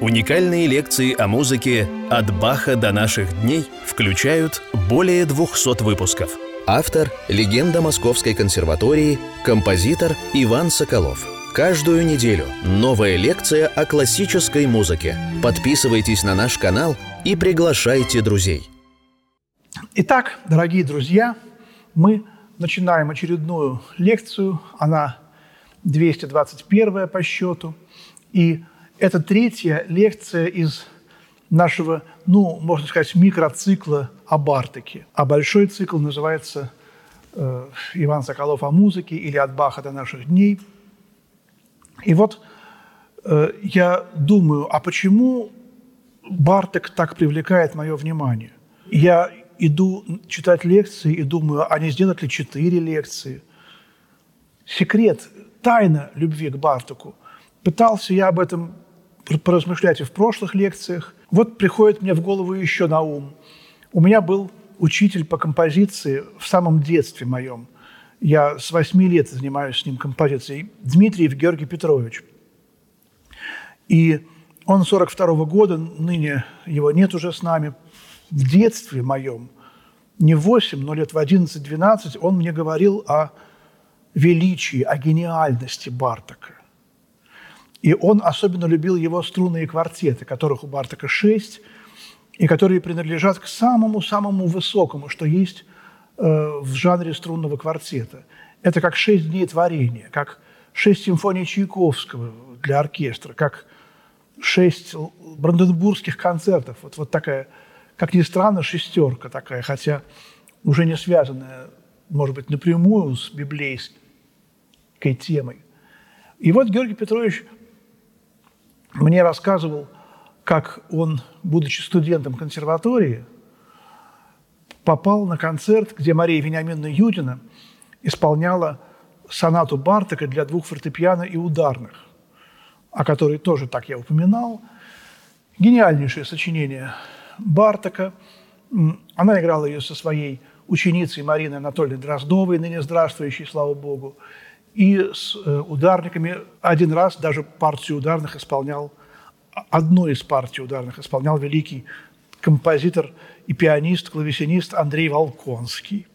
Уникальные лекции о музыке «От Баха до наших дней» включают более 200 выпусков. Автор – легенда Московской консерватории, композитор Иван Соколов. Каждую неделю новая лекция о классической музыке. Подписывайтесь на наш канал и приглашайте друзей. Итак, дорогие друзья, мы начинаем очередную лекцию. Она 221 по счету. И это третья лекция из нашего, ну, можно сказать, микроцикла о Бартаке. А большой цикл называется э, «Иван Соколов о музыке» или «От Баха до наших дней». И вот э, я думаю, а почему Барток так привлекает мое внимание? Я иду читать лекции и думаю, а не сделать ли четыре лекции? Секрет, тайна любви к Бартаку. Пытался я об этом поразмышлять и в прошлых лекциях. Вот приходит мне в голову еще на ум. У меня был учитель по композиции в самом детстве моем. Я с восьми лет занимаюсь с ним композицией. Дмитриев Георгий Петрович. И он 42 -го года, ныне его нет уже с нами. В детстве моем, не в 8, но лет в 11-12, он мне говорил о величии, о гениальности Бартака. И он особенно любил его струнные квартеты, которых у Бартака шесть, и которые принадлежат к самому-самому высокому, что есть э, в жанре струнного квартета. Это как «Шесть дней творения», как «Шесть симфоний Чайковского» для оркестра, как шесть бранденбургских концертов. Вот, вот такая, как ни странно, шестерка такая, хотя уже не связанная, может быть, напрямую с библейской темой. И вот Георгий Петрович мне рассказывал, как он, будучи студентом консерватории, попал на концерт, где Мария Вениаминовна Юдина исполняла сонату Бартака для двух фортепиано и ударных, о которой тоже так я упоминал. Гениальнейшее сочинение Бартака. Она играла ее со своей ученицей Мариной Анатольевной Дроздовой, ныне здравствующей, слава Богу и с э, ударниками один раз даже партию ударных исполнял, одну из партий ударных исполнял великий композитор и пианист, клавесинист Андрей Волконский.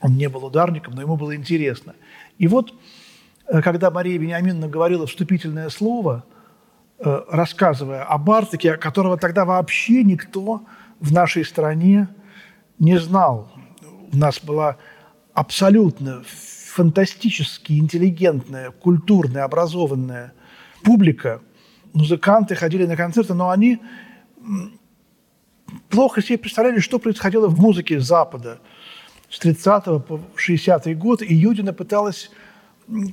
Он не был ударником, но ему было интересно. И вот, э, когда Мария Вениаминовна говорила вступительное слово, э, рассказывая о Бартаке, которого тогда вообще никто в нашей стране не знал. У нас была абсолютно фантастически интеллигентная, культурная, образованная публика. Музыканты ходили на концерты, но они плохо себе представляли, что происходило в музыке Запада с 30 по 60 год, и Юдина пыталась в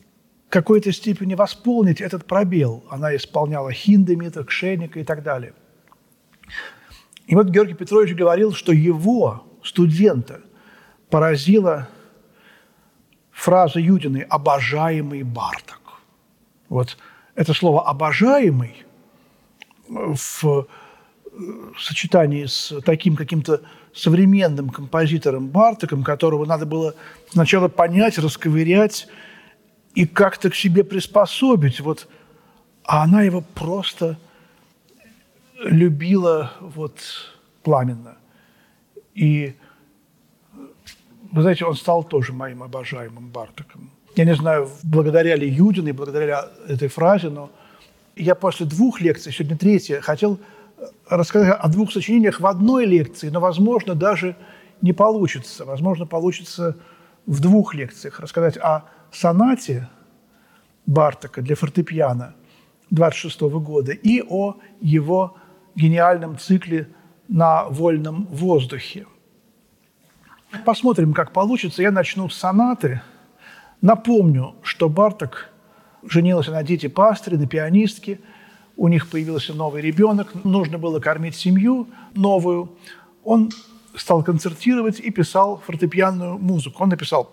какой-то степени восполнить этот пробел. Она исполняла Хиндемита, Кшеника и так далее. И вот Георгий Петрович говорил, что его, студента, поразило фраза Юдиной «обожаемый Барток». Вот это слово «обожаемый» в э, сочетании с таким каким-то современным композитором Бартоком, которого надо было сначала понять, расковырять и как-то к себе приспособить. Вот, а она его просто любила вот пламенно. И вы знаете, он стал тоже моим обожаемым Бартоком. Я не знаю, благодаря ли Юдиной, благодаря этой фразе, но я после двух лекций, сегодня третья, хотел э, рассказать о двух сочинениях в одной лекции, но, возможно, даже не получится. Возможно, получится в двух лекциях рассказать о сонате Бартака для фортепиано 26 года и о его гениальном цикле на вольном воздухе. Посмотрим, как получится. Я начну с сонаты. Напомню, что Барток женился на Дите Пастре, на пианистке. У них появился новый ребенок. Нужно было кормить семью новую. Он стал концертировать и писал фортепианную музыку. Он написал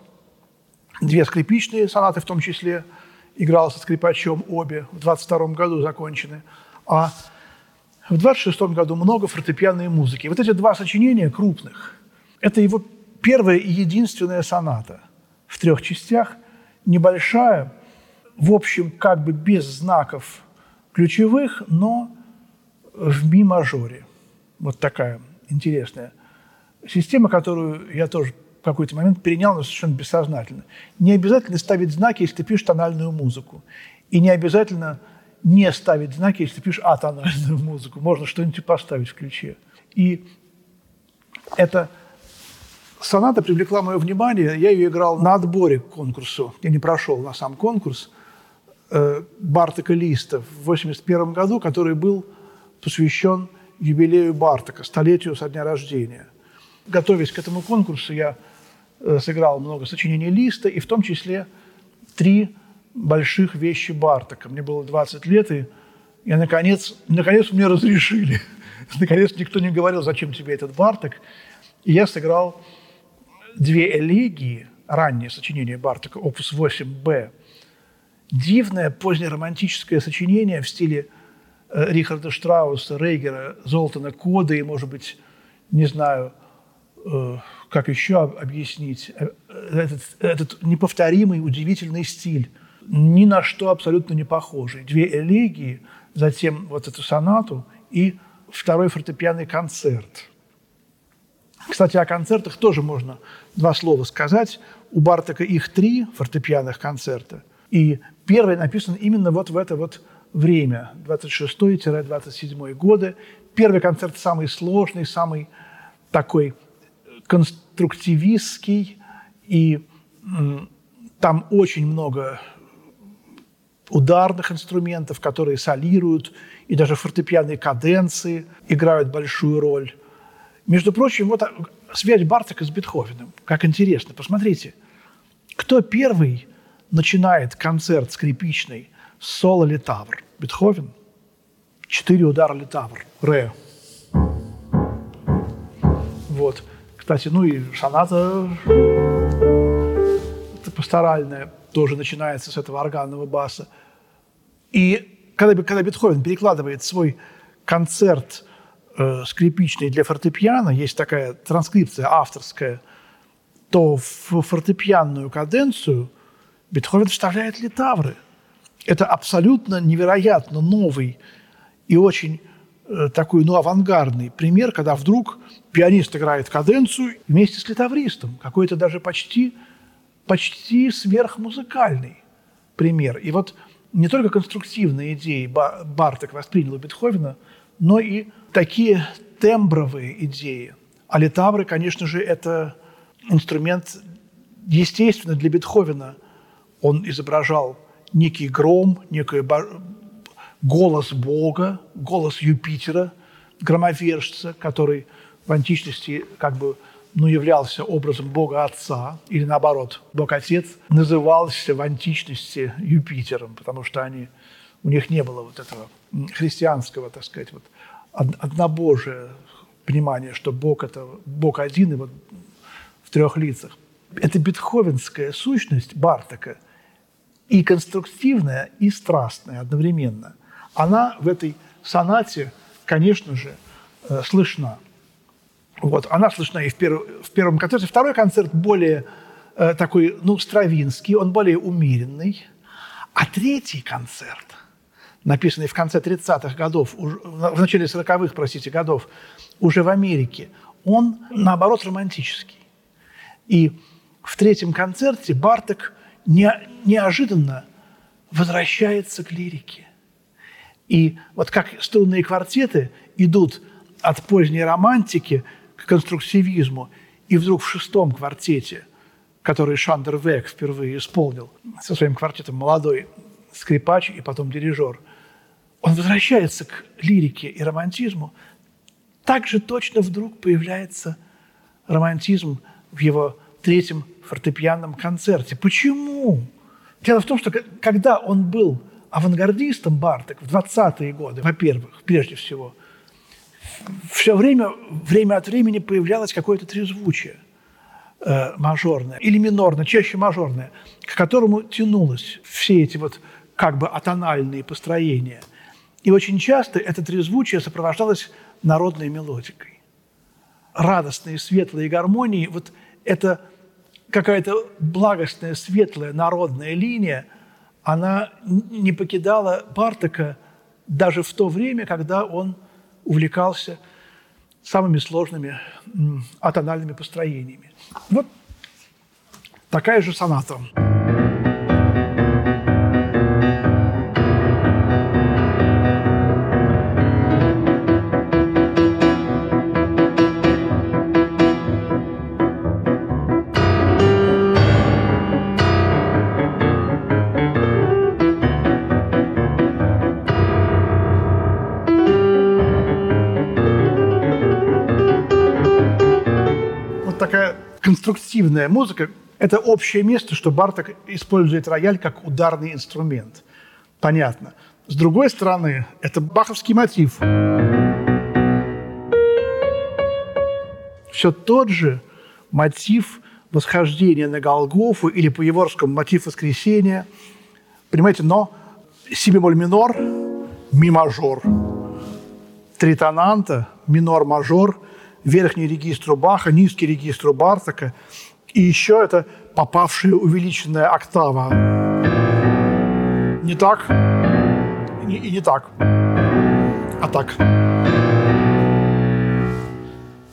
две скрипичные сонаты в том числе. Играл со скрипачом обе. В 22 году закончены. А в 26 году много фортепианной музыки. Вот эти два сочинения крупных – это его первая и единственная соната в трех частях, небольшая, в общем, как бы без знаков ключевых, но в ми-мажоре. Вот такая интересная система, которую я тоже в какой-то момент перенял, но совершенно бессознательно. Не обязательно ставить знаки, если ты пишешь тональную музыку. И не обязательно не ставить знаки, если ты пишешь атональную музыку. Можно что-нибудь поставить в ключе. И эта соната привлекла мое внимание. Я ее играл на отборе к конкурсу. Я не прошел на сам конкурс э, Бартака Листа в 1981 году, который был посвящен юбилею Бартака, столетию со дня рождения. Готовясь к этому конкурсу, я э, сыграл много сочинений Листа, и в том числе три больших вещи Бартака. Мне было 20 лет, и я, наконец, наконец мне разрешили. наконец никто не говорил, зачем тебе этот Бартак. И я сыграл две элегии, раннее сочинение Бартака, опус 8b. Дивное позднеромантическое сочинение в стиле э, Рихарда Штрауса, Рейгера, Золтана Кода и, может быть, не знаю, э, как еще объяснить, э, этот, этот неповторимый, удивительный стиль ни на что абсолютно не похожий. Две элегии, затем вот эту сонату и второй фортепианный концерт. Кстати, о концертах тоже можно два слова сказать. У Бартака их три фортепианных концерта. И первый написан именно вот в это вот время, 26-27 годы. Первый концерт самый сложный, самый такой конструктивистский, и там очень много ударных инструментов, которые солируют, и даже фортепианные каденции играют большую роль. Между прочим, вот связь Бартака с Бетховеном. Как интересно. Посмотрите, кто первый начинает концерт скрипичный с соло литавр? Бетховен. Четыре удара литавр. Ре. Вот. Кстати, ну и соната пасторальная тоже начинается с этого органного баса. И когда, когда Бетховен перекладывает свой концерт э, скрипичный для фортепиано, есть такая транскрипция авторская, то в фортепианную каденцию Бетховен вставляет литавры. Это абсолютно невероятно новый и очень э, такой, ну, авангардный пример, когда вдруг пианист играет каденцию вместе с литавристом. Какой-то даже почти, почти сверхмузыкальный пример. И вот не только конструктивные идеи Барток воспринял у Бетховена, но и такие тембровые идеи. А литавры, конечно же, это инструмент, естественно, для Бетховена. Он изображал некий гром, некий голос Бога, голос Юпитера, громовержца, который в античности как бы ну, являлся образом Бога Отца, или наоборот, Бог Отец назывался в античности Юпитером, потому что они, у них не было вот этого христианского, так сказать, вот однобожия понимания, что Бог – это Бог один и вот в трех лицах. Это бетховенская сущность Бартака и конструктивная, и страстная одновременно. Она в этой сонате, конечно же, э, слышна. Вот, она слышна и в, перв, в первом концерте. Второй концерт более э, такой, ну, стравинский, он более умеренный. А третий концерт, написанный в конце 30-х годов, в начале 40-х, простите, годов, уже в Америке, он, наоборот, романтический. И в третьем концерте Барток не, неожиданно возвращается к лирике. И вот как струнные квартеты идут от поздней романтики – к конструктивизму. И вдруг в шестом квартете, который Шандер Век впервые исполнил со своим квартетом молодой скрипач и потом дирижер, он возвращается к лирике и романтизму. Также точно вдруг появляется романтизм в его третьем фортепианном концерте. Почему? Дело в том, что когда он был авангардистом Барток в 20-е годы, во-первых, прежде всего, все время, время от времени появлялось какое-то трезвучие э, мажорное или минорное, чаще мажорное, к которому тянулось все эти вот как бы атональные построения. И очень часто это трезвучие сопровождалось народной мелодикой. Радостные, светлые гармонии, вот это какая-то благостная, светлая народная линия, она не покидала Бартака даже в то время, когда он увлекался самыми сложными атональными построениями. Вот такая же соната. Конструктивная музыка – это общее место, что Барток использует рояль как ударный инструмент. Понятно. С другой стороны, это баховский мотив. Все тот же мотив восхождения на Голгофу или по Еворскому мотив воскресения. Понимаете, но си бемоль минор, ми мажор. Тритонанта, минор-мажор – верхний регистр Баха, низкий регистр Бартака, и еще это попавшая увеличенная октава. Не так и и не так, а так.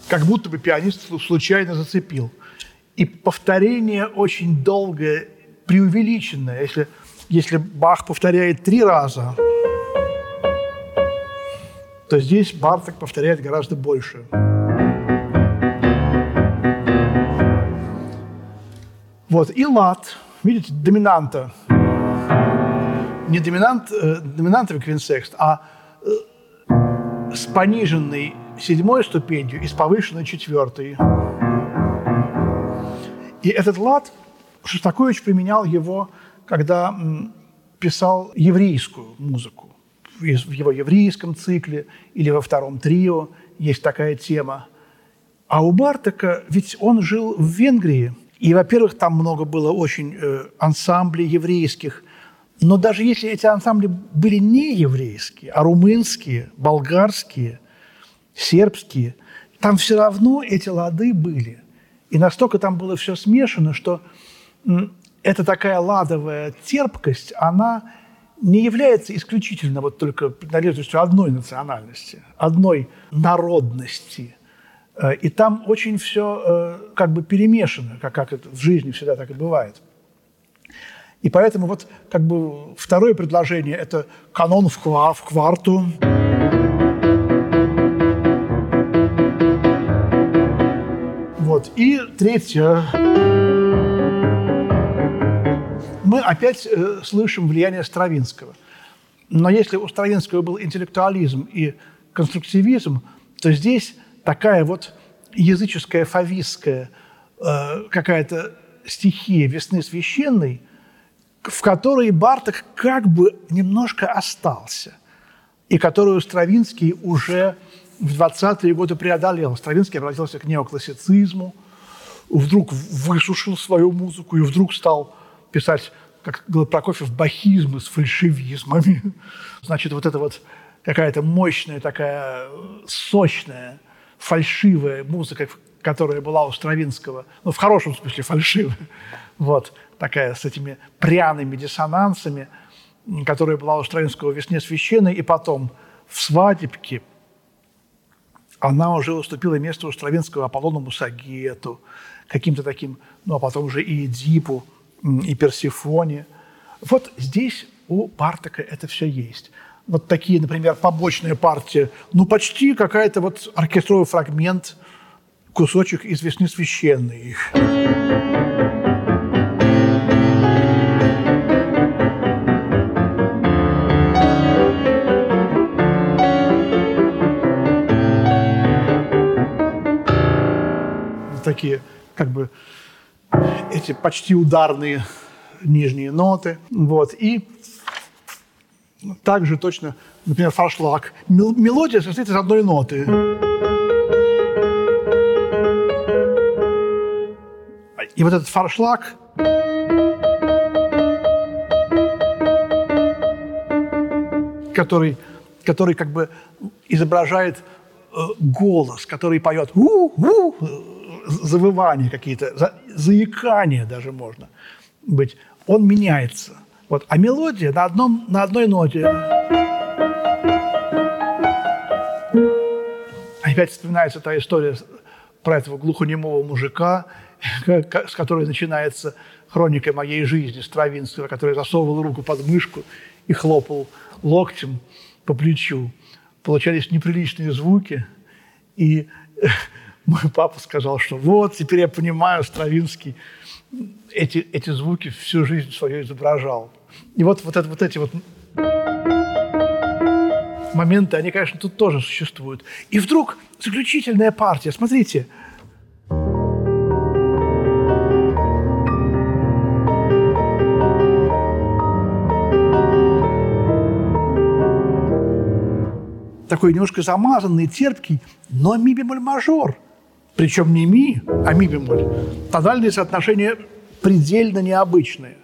Как будто бы пианист случайно зацепил. И повторение очень долгое, преувеличенное. Если, если Бах повторяет три раза, то здесь Барток повторяет гораздо больше. Вот, и лад, видите, доминанта. Не доминант, э, доминантовый квинсекст, а э, с пониженной седьмой ступенью и с повышенной четвертой. И этот лад Шостакович применял его, когда м, писал еврейскую музыку. В его еврейском цикле или во втором трио есть такая тема. А у Бартака, ведь он жил в Венгрии – и, во-первых, там много было очень э, ансамблей еврейских. Но даже если эти ансамбли были не еврейские, а румынские, болгарские, сербские, там все равно эти лады были. И настолько там было все смешано, что эта такая ладовая терпкость, она не является исключительно вот только принадлежностью одной национальности, одной народности – и там очень все э, как бы перемешано, как, как это в жизни всегда так и бывает. И поэтому вот как бы второе предложение – это канон в, ква, в кварту. Вот. И третье. Мы опять э, слышим влияние Стравинского. Но если у Стравинского был интеллектуализм и конструктивизм, то здесь такая вот языческая, фавистская э, какая-то стихия весны священной, в которой Барток как бы немножко остался, и которую Стравинский уже в 20-е годы преодолел. Стравинский обратился к неоклассицизму, вдруг высушил свою музыку и вдруг стал писать, как говорил Прокофьев, бахизмы с фальшивизмами. Значит, вот это вот какая-то мощная, такая сочная фальшивая музыка, которая была у Стравинского, ну, в хорошем смысле фальшивая, вот, такая с этими пряными диссонансами, которая была у Стравинского «Весне священной», и потом в «Свадебке» она уже уступила место у Стравинского Аполлону Мусагету, каким-то таким, ну, а потом уже и Эдипу, и Персифоне. Вот здесь у Партака это все есть вот такие, например, побочные партии, ну, почти какая-то вот оркестровый фрагмент, кусочек из «Весны священной». такие как бы эти почти ударные нижние ноты. Вот. И также точно, например, фаршлаг. Мелодия состоит из одной ноты. И вот этот фаршлаг который, который как бы изображает э, голос, который поет у-у, завывания какие-то, за, заикания даже можно быть, он меняется – вот. А мелодия на, одном, на одной ноте. Опять вспоминается та история про этого глухонемого мужика, с которой начинается хроника моей жизни Стравинского, который засовывал руку под мышку и хлопал локтем по плечу. Получались неприличные звуки, и мой папа сказал, что вот, теперь я понимаю, Стравинский эти, эти звуки всю жизнь свою изображал. И вот, вот, это, вот эти вот моменты, они, конечно, тут тоже существуют. И вдруг заключительная партия, смотрите – такой немножко замазанный, терпкий, но ми бемоль мажор. Причем не ми, а ми бемоль. Тональные соотношения предельно необычные,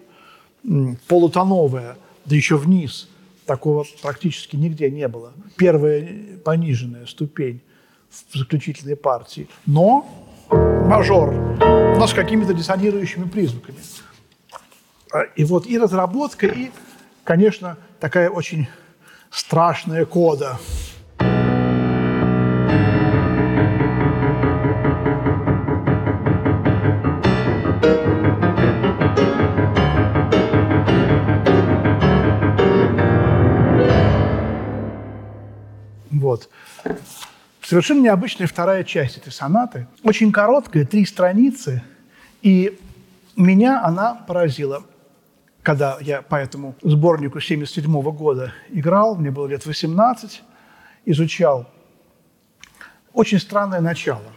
полутоновые, да еще вниз. Такого практически нигде не было. Первая пониженная ступень в заключительной партии. Но мажор, но с какими-то диссонирующими признаками. А, и вот и разработка, и, конечно, такая очень страшная кода – Совершенно необычная вторая часть этой сонаты. Очень короткая, три страницы. И меня она поразила. Когда я по этому сборнику 1977 года играл, мне было лет 18, изучал. Очень странное начало –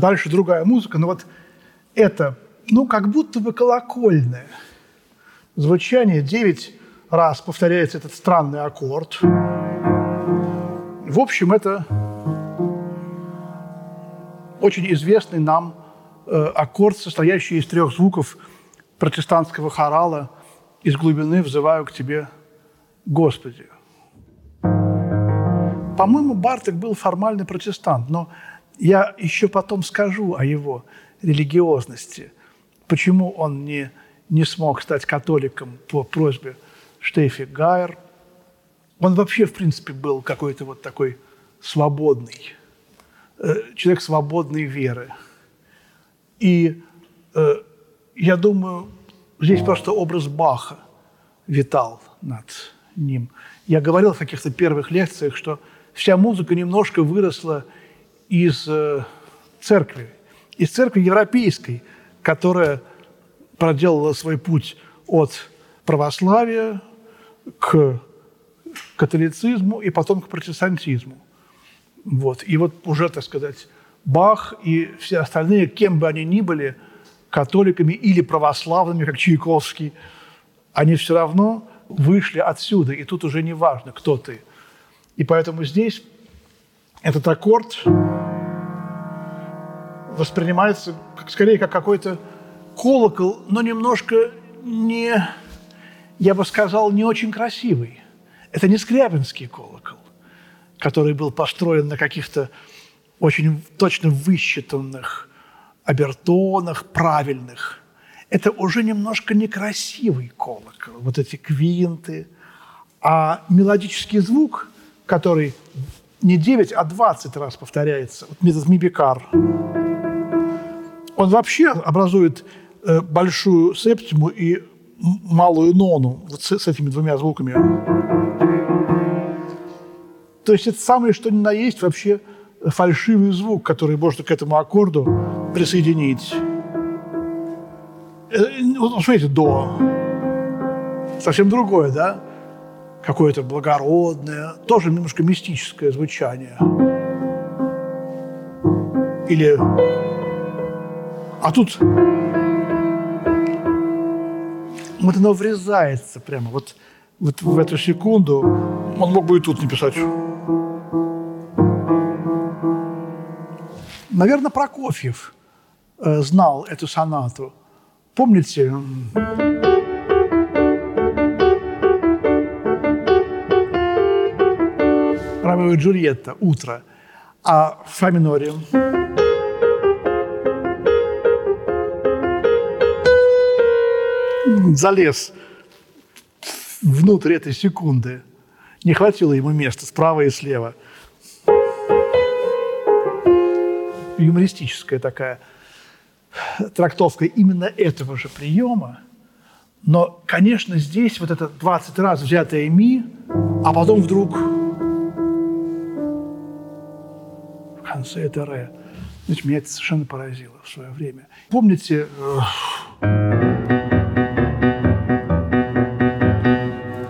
Дальше другая музыка, но вот это, ну, как будто бы колокольное звучание. Девять раз повторяется этот странный аккорд. В общем, это очень известный нам э, аккорд, состоящий из трех звуков протестантского хорала «Из глубины взываю к тебе, Господи». По-моему, Барток был формальный протестант, но я еще потом скажу о его религиозности, почему он не, не смог стать католиком по просьбе Штефи Гайер. Он вообще, в принципе, был какой-то вот такой свободный, э, человек свободной веры. И э, я думаю, здесь просто образ Баха витал над ним. Я говорил в каких-то первых лекциях, что вся музыка немножко выросла из э, церкви, из церкви европейской, которая проделала свой путь от православия к католицизму и потом к протестантизму. Вот. И вот уже, так сказать, Бах и все остальные, кем бы они ни были, католиками или православными, как Чайковский, они все равно вышли отсюда, и тут уже не важно, кто ты. И поэтому здесь этот аккорд воспринимается как, скорее как какой-то колокол, но немножко не, я бы сказал, не очень красивый. Это не скрябинский колокол, который был построен на каких-то очень точно высчитанных обертонах, правильных. Это уже немножко некрасивый колокол, вот эти квинты. А мелодический звук, который не 9, а 20 раз повторяется. Вот метод мибикар. Он вообще образует э, большую септиму и малую нону вот с, с этими двумя звуками. То есть это самое, что ни на есть, вообще фальшивый звук, который можно к этому аккорду присоединить. Э, вот смотрите, до. Совсем другое, да? какое-то благородное, тоже немножко мистическое звучание. Или... А тут вот оно врезается прямо вот, вот в эту секунду. Он мог бы и тут написать. Наверное, Прокофьев э, знал эту сонату. Помните? Ромео и Джульетта, утро. А фа миноре? Залез внутрь этой секунды. Не хватило ему места справа и слева. Юмористическая такая трактовка именно этого же приема. Но, конечно, здесь вот это 20 раз взятое ми, а потом вдруг конце это ре. Знаете, меня это совершенно поразило в свое время. Помните, э,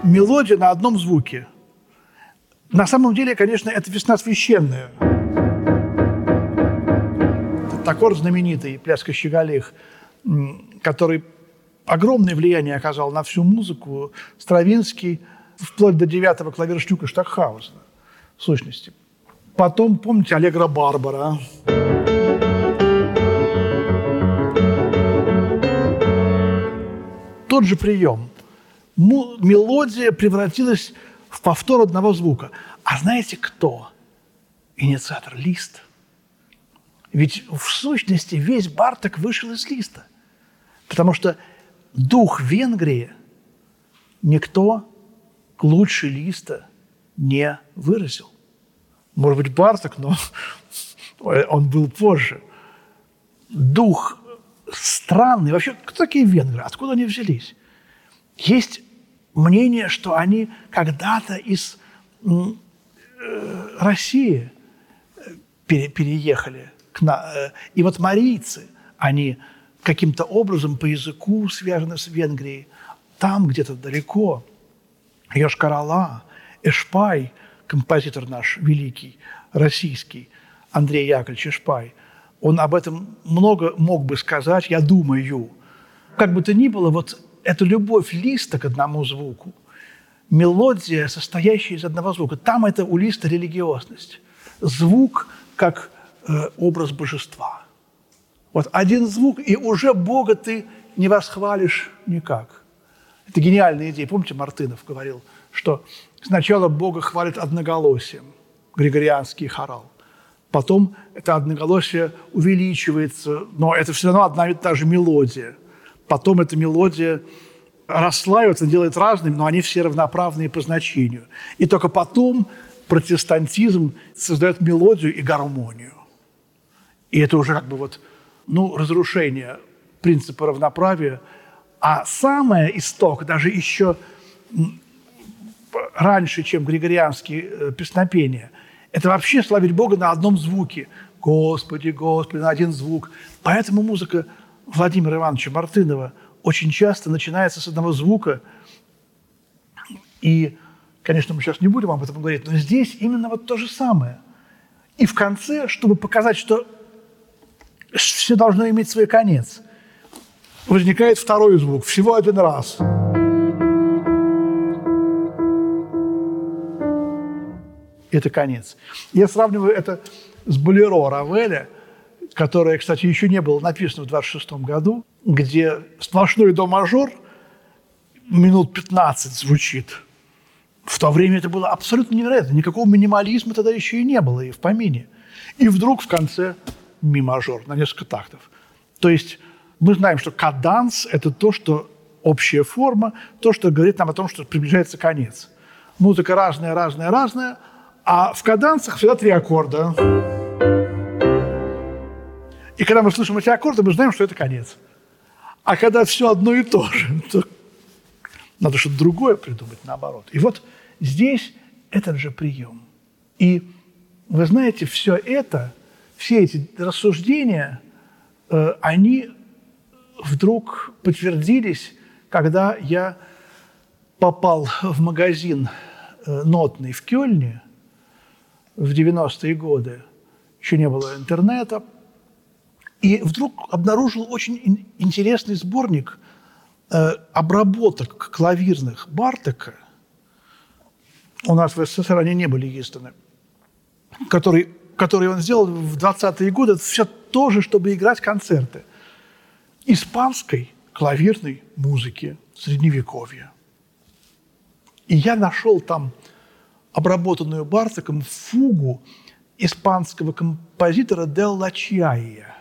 мелодия на одном звуке. На самом деле, конечно, это весна священная. Этот аккорд знаменитый, пляска щеголих, который огромное влияние оказал на всю музыку, Стравинский, вплоть до девятого клавирштюка Штакхаузена, в сущности. Потом, помните, Аллегра Барбара. Тот же прием мелодия превратилась в повтор одного звука. А знаете кто? Инициатор Лист. Ведь в сущности весь Барток вышел из Листа. Потому что дух Венгрии никто лучше Листа не выразил. Может быть, Барток, но он был позже. Дух странный. Вообще, кто такие венгры? Откуда они взялись? Есть мнение, что они когда-то из э, России э, пере, переехали. К на, э, и вот марийцы, они каким-то образом по языку связаны с Венгрией. Там где-то далеко Йошкар-Ола, Эшпай, композитор наш великий, российский, Андрей Яковлевич Эшпай, он об этом много мог бы сказать, я думаю. Как бы то ни было, вот это любовь листа к одному звуку, мелодия, состоящая из одного звука. Там это у листа религиозность. Звук как э, образ божества. Вот один звук, и уже Бога ты не восхвалишь никак. Это гениальная идея. Помните, Мартынов говорил, что сначала Бога хвалит одноголосием, григорианский хорал. Потом это одноголосие увеличивается, но это все равно одна и та же мелодия – Потом эта мелодия расслаивается, делает разными, но они все равноправные по значению. И только потом протестантизм создает мелодию и гармонию. И это уже как бы вот, ну, разрушение принципа равноправия. А самое исток, даже еще раньше, чем григорианские э, песнопения, это вообще славить Бога на одном звуке. Господи, Господи, на один звук. Поэтому музыка Владимира Ивановича Мартынова очень часто начинается с одного звука. И, конечно, мы сейчас не будем об этом говорить, но здесь именно вот то же самое. И в конце, чтобы показать, что все должно иметь свой конец, возникает второй звук, всего один раз. Это конец. Я сравниваю это с болеро Равеля – которое, кстати, еще не было написано в 26 году, где сплошной до-мажор минут 15 звучит. В то время это было абсолютно невероятно. Никакого минимализма тогда еще и не было и в помине. И вдруг в конце ми-мажор на несколько тактов. То есть мы знаем, что каданс – это то, что общая форма, то, что говорит нам о том, что приближается конец. Музыка разная, разная, разная, а в кадансах всегда три аккорда. И когда мы слышим эти аккорды, мы знаем, что это конец. А когда все одно и то же, то надо что-то другое придумать наоборот. И вот здесь этот же прием. И вы знаете, все это, все эти рассуждения, э, они вдруг подтвердились, когда я попал в магазин э, нотный в Кёльне в 90-е годы. Еще не было интернета, и вдруг обнаружил очень интересный сборник э, обработок клавирных Бартека. У нас в СССР они не были изданы. Который которые он сделал в 20-е годы, это все тоже, чтобы играть концерты. Испанской клавирной музыки Средневековья. И я нашел там обработанную Бартоком фугу испанского композитора Делла Чайя.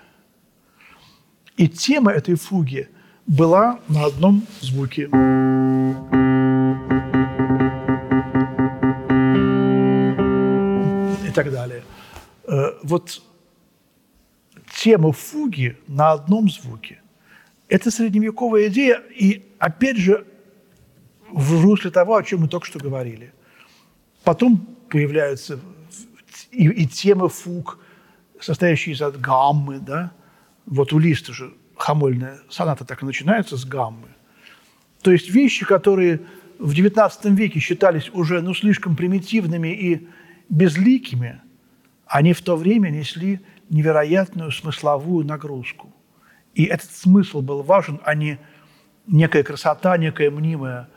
И тема этой фуги была на одном звуке. И так далее. Э, вот тема фуги на одном звуке – это средневековая идея, и опять же в русле того, о чем мы только что говорили. Потом появляются и, и темы фуг, состоящие из от гаммы, да. Вот у Листа же хамольная соната так и начинается с гаммы. То есть вещи, которые в XIX веке считались уже ну, слишком примитивными и безликими, они в то время несли невероятную смысловую нагрузку. И этот смысл был важен, а не некая красота, некая мнимая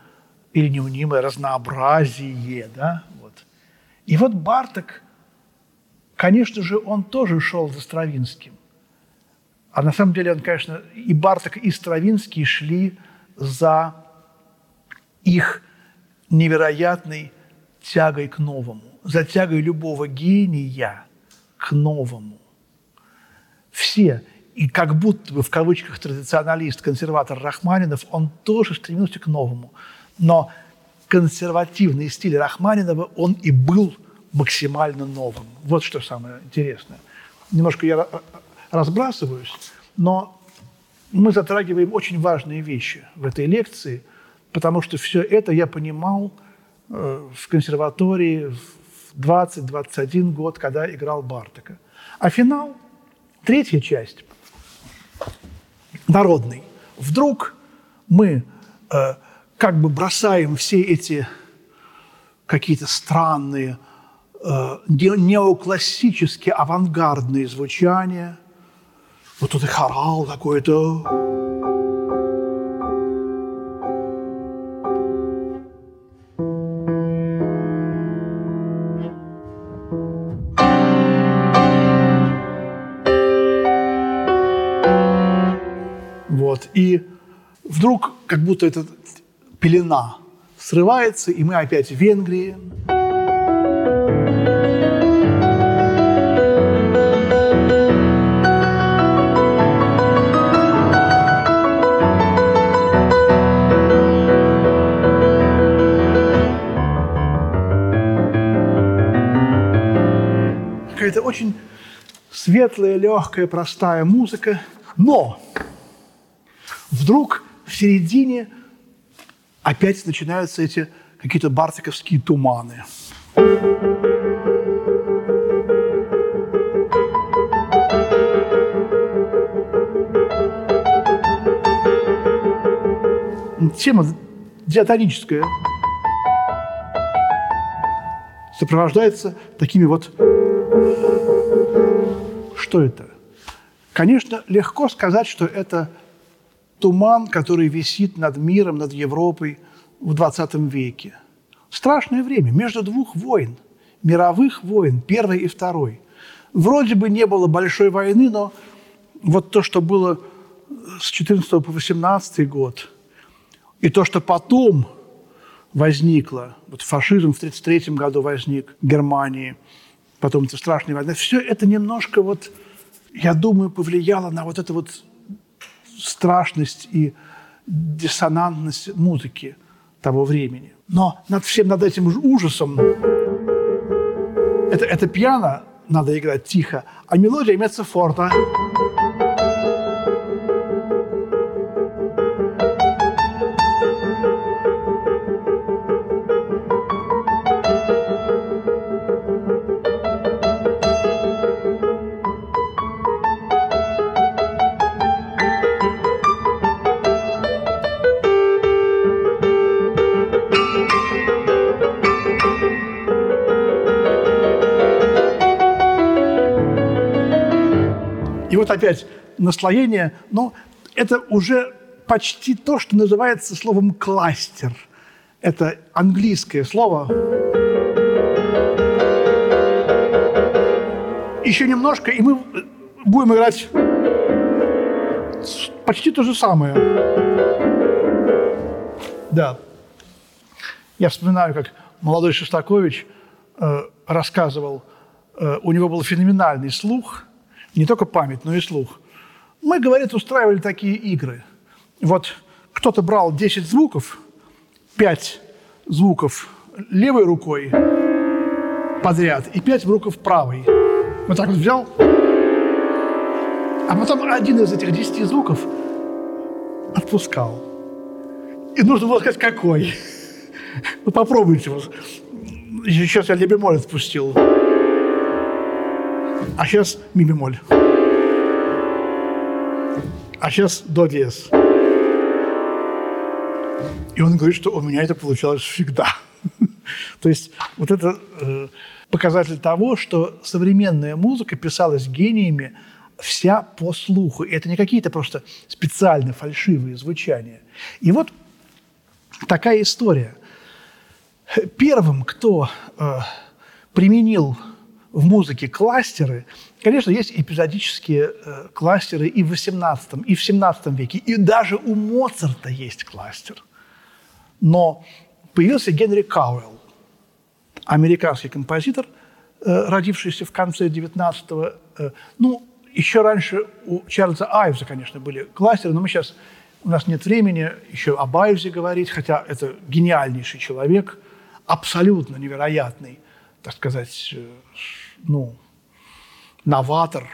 или немнимое разнообразие. Да? Вот. И вот Барток, конечно же, он тоже шел за Стравинским. А на самом деле он, конечно, и Барток, и Стравинский шли за их невероятной тягой к новому, за тягой любого гения к новому. Все, и как будто бы в кавычках традиционалист, консерватор Рахманинов, он тоже стремился к новому. Но консервативный стиль Рахманинова, он и был максимально новым. Вот что самое интересное. Немножко я разбрасываюсь, но мы затрагиваем очень важные вещи в этой лекции, потому что все это я понимал э, в консерватории в 20-21 год, когда играл Бартака. А финал, третья часть, народный. Вдруг мы э, как бы бросаем все эти какие-то странные, э, неоклассические, авангардные звучания. Вот тут и хорал какой-то. Вот. И вдруг, как будто этот пелена срывается, и мы опять в Венгрии. Какая-то очень светлая, легкая, простая музыка. Но вдруг в середине опять начинаются эти какие-то бартиковские туманы. Тема диатоническая сопровождается такими вот... Что это? Конечно, легко сказать, что это туман, который висит над миром, над Европой в 20 веке. Страшное время, между двух войн, мировых войн, первой и второй. Вроде бы не было большой войны, но вот то, что было с 14 по 18 год, и то, что потом возникло, вот фашизм в 1933 году возник в Германии, потом это страшная война, все это немножко вот, я думаю, повлияло на вот это вот страшность и диссонантность музыки того времени. Но над всем над этим ужасом это, это пьяно надо играть тихо, а мелодия имеется форта. Опять наслоение, но это уже почти то, что называется словом «кластер». Это английское слово. Еще немножко, и мы будем играть почти то же самое. Да. Я вспоминаю, как молодой Шостакович э, рассказывал, э, у него был феноменальный слух, не только память, но и слух. Мы, говорит, устраивали такие игры. Вот кто-то брал 10 звуков, 5 звуков левой рукой подряд и 5 звуков правой. Вот так вот взял, а потом один из этих 10 звуков отпускал. И нужно было сказать, какой. Ну, попробуйте. Сейчас я лебемоль отпустил. А сейчас ми бемоль. А сейчас до диез. И он говорит, что у меня это получалось всегда. То есть вот это э, показатель того, что современная музыка писалась гениями вся по слуху. И это не какие-то просто специально фальшивые звучания. И вот такая история. Первым, кто э, применил в музыке кластеры, конечно, есть эпизодические э, кластеры и в XVIII, и в XVII веке, и даже у Моцарта есть кластер. Но появился Генри Кауэлл, американский композитор, э, родившийся в конце XIX, э, ну, еще раньше у Чарльза Айвза, конечно, были кластеры, но мы сейчас, у нас нет времени еще об Айвзе говорить, хотя это гениальнейший человек, абсолютно невероятный, так сказать, э, ну, новатор,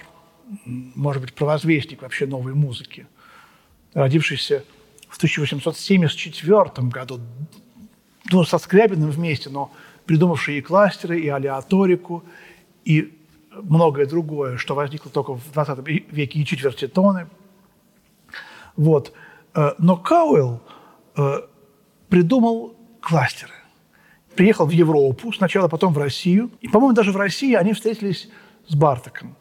может быть, провозвестник вообще новой музыки, родившийся в 1874 году, ну, со Скрябиным вместе, но придумавший и кластеры, и алиаторику, и многое другое, что возникло только в 20 веке, и четверти тоны. Вот. Э, но Кауэлл э, придумал кластеры. Приехал в Европу сначала, потом в Россию. И, по-моему, даже в России они встретились с Бартоком.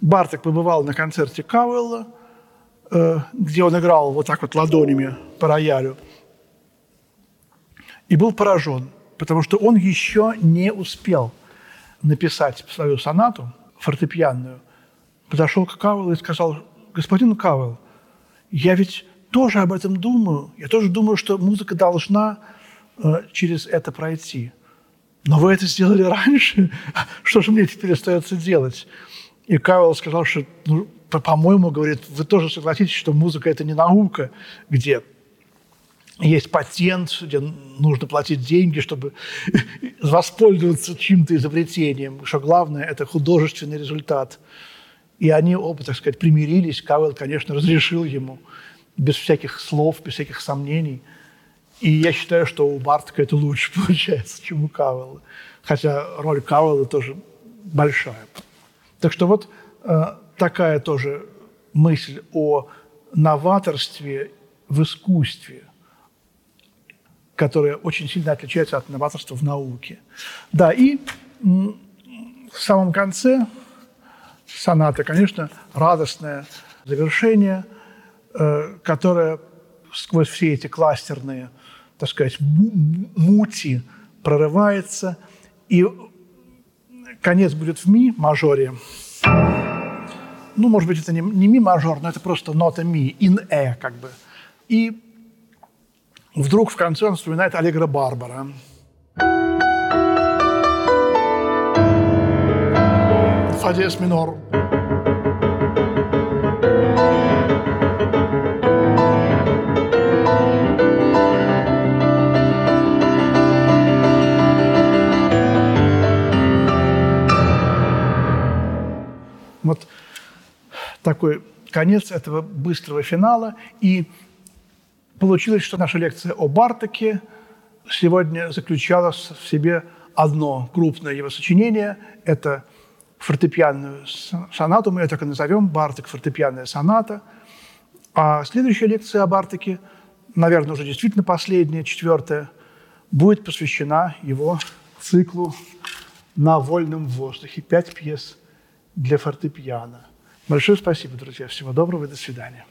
Барток побывал на концерте Кауэлла, э, где он играл вот так вот ладонями по роялю. И был поражен, потому что он еще не успел – написать свою сонату фортепианную, подошел к Кавелу и сказал, господин Кавел, я ведь тоже об этом думаю. Я тоже думаю, что музыка должна через это пройти. Но вы это сделали раньше. Что же мне теперь остается делать? И Кавел сказал, что, ну, по-моему, говорит, вы тоже согласитесь, что музыка – это не наука, где есть патент, где нужно платить деньги, чтобы воспользоваться чьим-то изобретением, что главное – это художественный результат. И они оба, так сказать, примирились. Кавел, конечно, разрешил ему без всяких слов, без всяких сомнений. И я считаю, что у Бартка это лучше получается, чем у Кавелла. Хотя роль Кавелла тоже большая. Так что вот э, такая тоже мысль о новаторстве в искусстве – которое очень сильно отличается от новаторства в науке. Да, и в самом конце соната, конечно, радостное завершение, э, которое сквозь все эти кластерные, так сказать, мути прорывается, и конец будет в ми мажоре. Ну, может быть, это не, не ми мажор, но это просто нота ми, ин э, как бы. И Вдруг в конце он вспоминает Аллегро Барбара. Фа диез минор. Вот такой конец этого быстрого финала. И Получилось, что наша лекция о Бартаке сегодня заключалась в себе одно крупное его сочинение. Это фортепианную сонату, мы ее так и назовем, Бартак, фортепианная соната. А следующая лекция о Бартаке, наверное, уже действительно последняя, четвертая, будет посвящена его циклу «На вольном воздухе». Пять пьес для фортепиано. Большое спасибо, друзья. Всего доброго и до свидания.